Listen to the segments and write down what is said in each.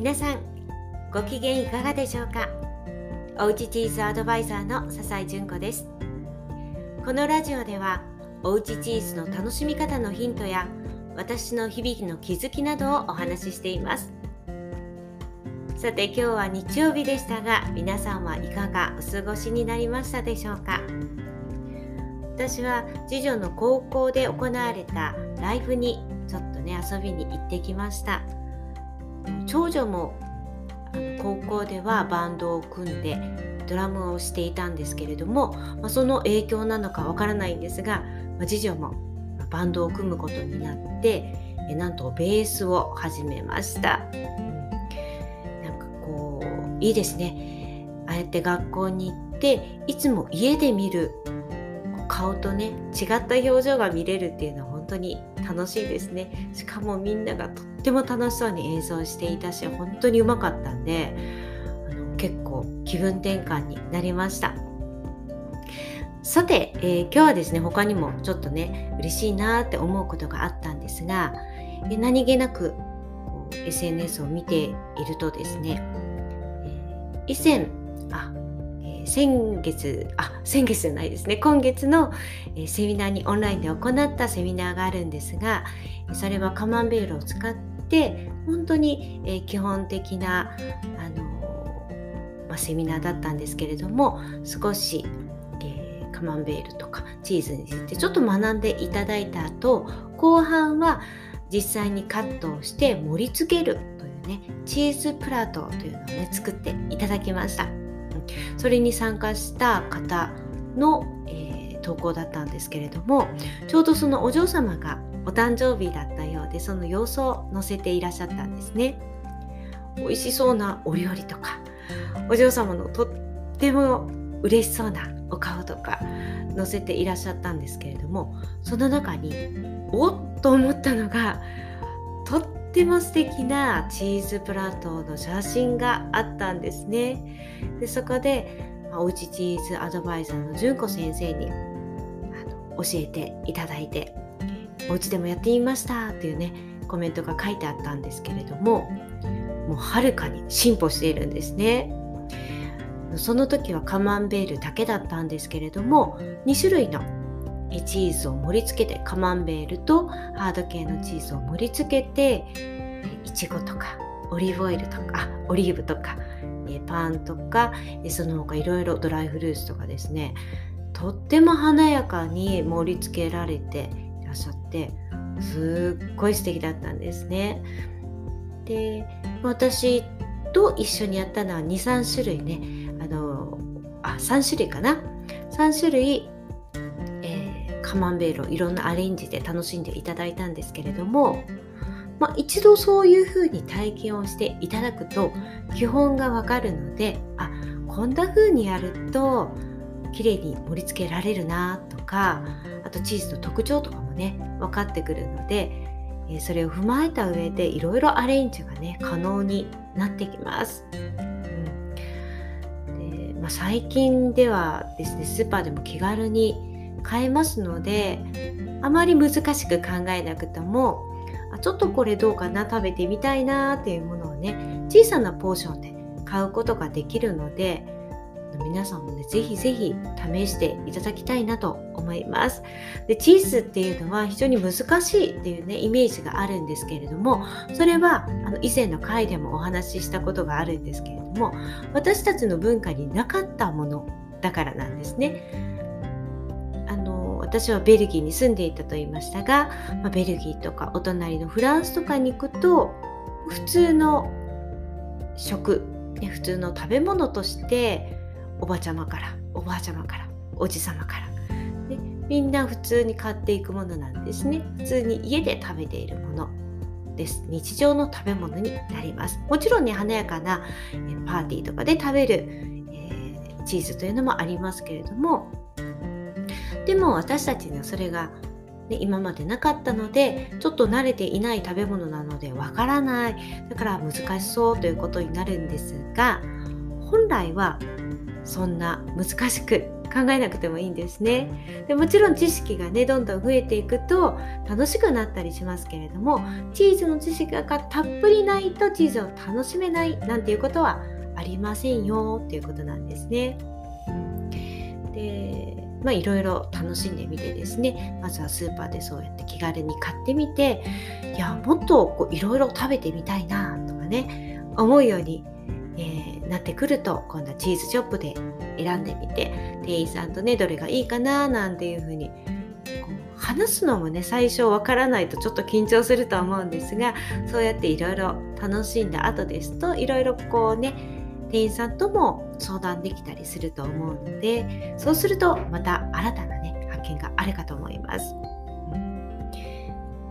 皆さんご機嫌いかがでしょうか？おうちチーズアドバイザーの笹井純子です。このラジオではおうちチーズの楽しみ方のヒントや私の響きの気づきなどをお話ししています。さて今日は日曜日でしたが皆さんはいかがお過ごしになりましたでしょうか？私は次女の高校で行われたライブにちょっとね遊びに行ってきました。長女もあの高校ではバンドを組んでドラムをしていたんですけれども、まあ、その影響なのかわからないんですが、まあ、次女もバンドを組むことになってえなんとベースを始めました。なんかこういいですね。ああやって学校に行っていつも家で見る顔とね違った表情が見れるっていうのは当に楽しいですね。しかもみんながとっても楽しそうに演奏していたし本当にうまかったんであの結構気分転換になりました。さて、えー、今日はですね他にもちょっとね嬉しいなって思うことがあったんですが、何気なく SNS を見ているとですね、え、以前あ先月あ先月じゃないですね今月の、えセミナーにオンラインで行ったセミナーがあるんですがそれはカマンベールを使って本当に、え基本的なあの、まあ、セミナーだったんですけれども少し、え、カマンベールとかチーズについてちょっと学んでいただいた後後半は実際にカットをして盛り付けるというねチーズプラートというのをね作っていただきました。それに参加した方の、えー、投稿だったんですけれどもちょうどそのお嬢様がお誕生日だったようでその様子を載せていらっしゃったんですね。美味しそうなお料理とかお嬢様のとっても嬉しそうなお顔とか載せていらっしゃったんですけれどもその中におっと思ったのがとってっても素敵なチーズプラトーの写真があったんですね。でそこでおうちチーズアドバイザーの純子先生に教えていただいてお家でもやってみましたっていうねコメントが書いてあったんですけれどももうはるかに進歩しているんですね。その時はカマンベールだけだったんですけれども2種類のチーズを盛り付けてカマンベールとハード系のチーズを盛り付けていちごとかオリーブオイルとかオリーブとかパンとかその他いろいろドライフルーツとかですねとっても華やかに盛り付けられていらっしゃってすっごい素敵だったんですね。で私と一緒にやったのは23種類ねあのあ3種類かな3種類カマンベールをいろんなアレンジで楽しんでいただいたんですけれども、まあ、一度そういうふうに体験をしていただくと基本がわかるのであこんな風にやると綺麗に盛り付けられるなとかあとチーズの特徴とかもね分かってくるのでそれを踏まえた上でいろいろアレンジがね可能になってきます。うんでまあ、最近ではですねスーパーでも気軽に買えますのであまり難しく考えなくてもあちょっとこれどうかな食べてみたいなっていうものをね小さなポーションで買うことができるので皆さんもねぜひぜひ試していただきたいなと思います。でチーズっていうのは非常に難しいっていうねイメージがあるんですけれどもそれはあの以前の回でもお話ししたことがあるんですけれども私たちの文化になかったものだからなんですね。私はベルギーに住んでいたと言いましたが、まあ、ベルギーとかお隣のフランスとかに行くと普通の食、ね、普通の食べ物としておばちゃまからおばあちゃまからおじさまから、ね、みんな普通に買っていくものなんですね。普通に家で食べているものです。日常の食べ物になります。もちろんね華やかなパーティーとかで食べる、えー、チーズというのもありますけれどもでも私たちにはそれが、ね、今までなかったのでちょっと慣れていない食べ物なのでわからないだから難しそうということになるんですが本来はそんな難しく考えなくてもいいんですねでもちろん知識がねどんどん増えていくと楽しくなったりしますけれどもチーズの知識がたっぷりないとチーズを楽しめないなんていうことはありませんよっていうことなんですね。でまあいろいろ楽しんでみてですね。まずはスーパーでそうやって気軽に買ってみていやもっとこういろいろ食べてみたいなとかね思うように、えー、なってくると今度はチーズショップで選んでみて店員さんとねどれがいいかななんていうふうに話すのもね最初わからないとちょっと緊張すると思うんですがそうやっていろいろ楽しんだ後ですといろいろこうね店員さんとも相談できたりすると思うのでそうするとまた新たなね発見があるかと思います。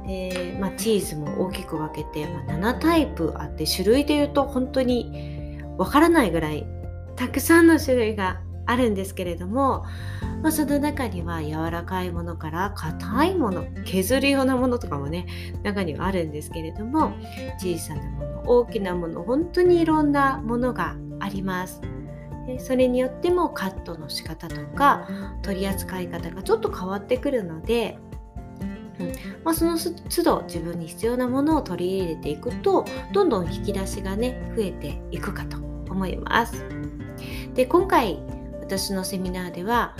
でまあ、チーズも大きく分けて、まあ、7タイプあって種類で言うと本当にわからないぐらいたくさんの種類があるんですけれども、まあ、その中には柔らかいものから硬いもの削るようなものとかもね中にはあるんですけれども小さなもの大きなもの本当にいろんなものがあります。それによってもカットの仕方とか取り扱い方がちょっと変わってくるので、うんまあ、その都度自分に必要なものを取り入れていくとどんどん引き出しがね増えていくかと思います。で今回私のセミナーでは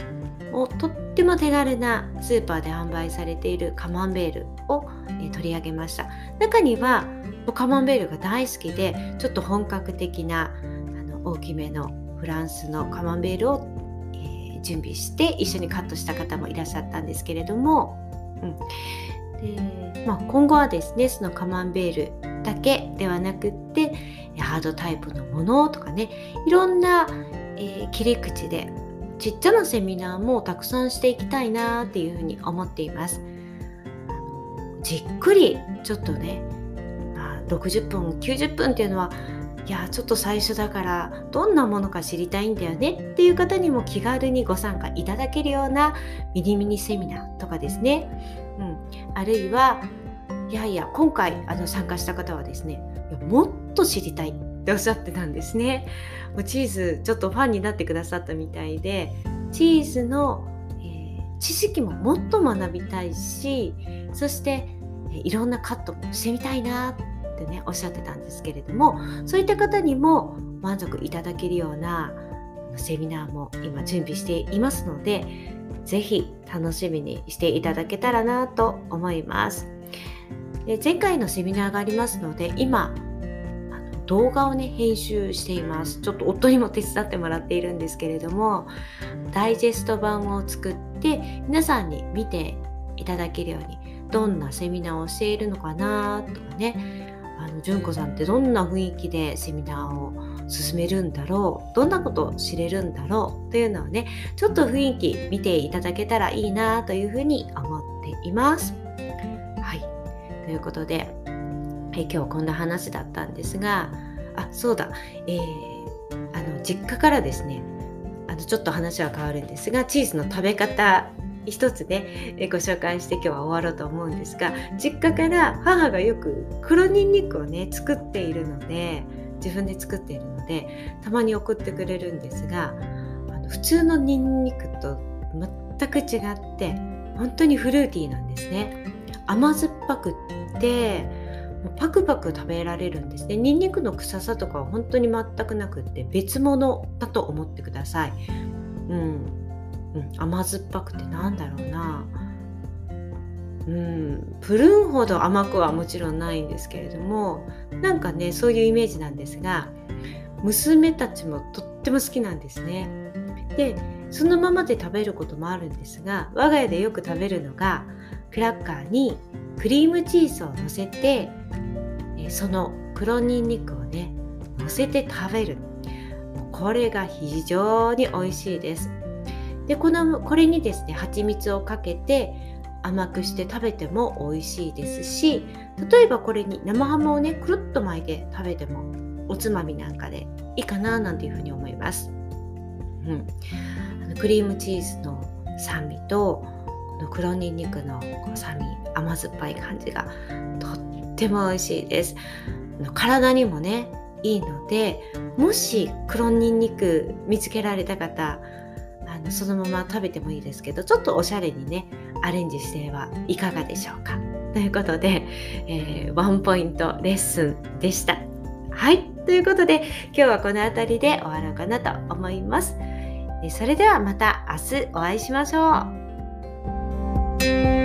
とっても手軽なスーパーで販売されているカマンベールを、え取り上げました中にはカマンベールが大好きでちょっと本格的なあの大きめのフランスのカマンベールを、えー、準備して一緒にカットした方もいらっしゃったんですけれども、うんでまあ、今後はですねそのカマンベールだけではなくってハードタイプのものとかねいろんな、えー、切り口でちっちゃなセミナーもたくさんしていきたいなっていうふうに思っています。じっくりちょっとね、まあ、60分90分っていうのはいやちょっと最初だからどんなものか知りたいんだよねっていう方にも気軽にご参加いただけるようなミニミニセミナーとかですね、うん、あるいはいやいや今回あの参加した方はですねいやもっと知りたいっておっしゃってたんですね。もうチーズちょっとファンになってくださったみたいでチーズの、えー、知識ももっと学びたいしそしていろんなカットもしてみたいなってねおっしゃってたんですけれどもそういった方にも満足いただけるようなセミナーも今準備していますので是非楽しみにしていただけたらなと思います。で前回のセミナーがありますので今動画をね編集していますちょっと夫にも手伝ってもらっているんですけれどもダイジェスト版を作って皆さんに見ていただけるようにどんなセミナーをしているのかなとかねの純子さん。ってどんな雰囲気でセミナーを進めるんだろうどん。なことを知れるんだろうというのをねちょっと雰囲気見ていただけたらいいなというふうに思っています。はい。ということで、え今日こんな話だったんですがあそうだ、えー、あの実家からですねあのちょっと話は変わるんですがチーズの食べ方一つねご紹介して今日は終わろうと思うんですが実家から母がよく黒ニンニクをね作っているので自分で作っているのでたまに送ってくれるんですがあの普通のニンニクと全く違って本当にフルーティーなんですね。甘酸っぱくってパクパク食べられるんですね。ニンニクの臭さとかは本当に全くなくって別物だと思ってください。うん。うん、甘酸っぱくてなんだろうな。うんプルーンほど甘くはもちろんないんですけれどもなんかねそういうイメージなんですが娘たちもとっても好きなんですね。でそのままで食べることもあるんですが我が家でよく食べるのがクラッカーにクリームチーズをのせてその黒ニンニクをねのせて食べる。これが非常に美味しいです。でこのこれにですね蜂蜜をかけて甘くして食べても美味しいですし例えばこれに生ハムをねくるっと巻いて食べてもおつまみなんかでいいかななんていうふうに思います。うん、あのクリームチーズの酸味とこの黒にんにくの酸味甘酸っぱい感じがとっても美味しいです。体にもねいいのでもし黒にんにく見つけられた方あのそのまま食べてもいいですけどちょっとおしゃれにねアレンジしてはいかがでしょうか。ということで、えー、ワンポイントレッスンでした。はい。ということで今日はこの辺りで終わろうかなと思います。それではまた明日お会いしましょう。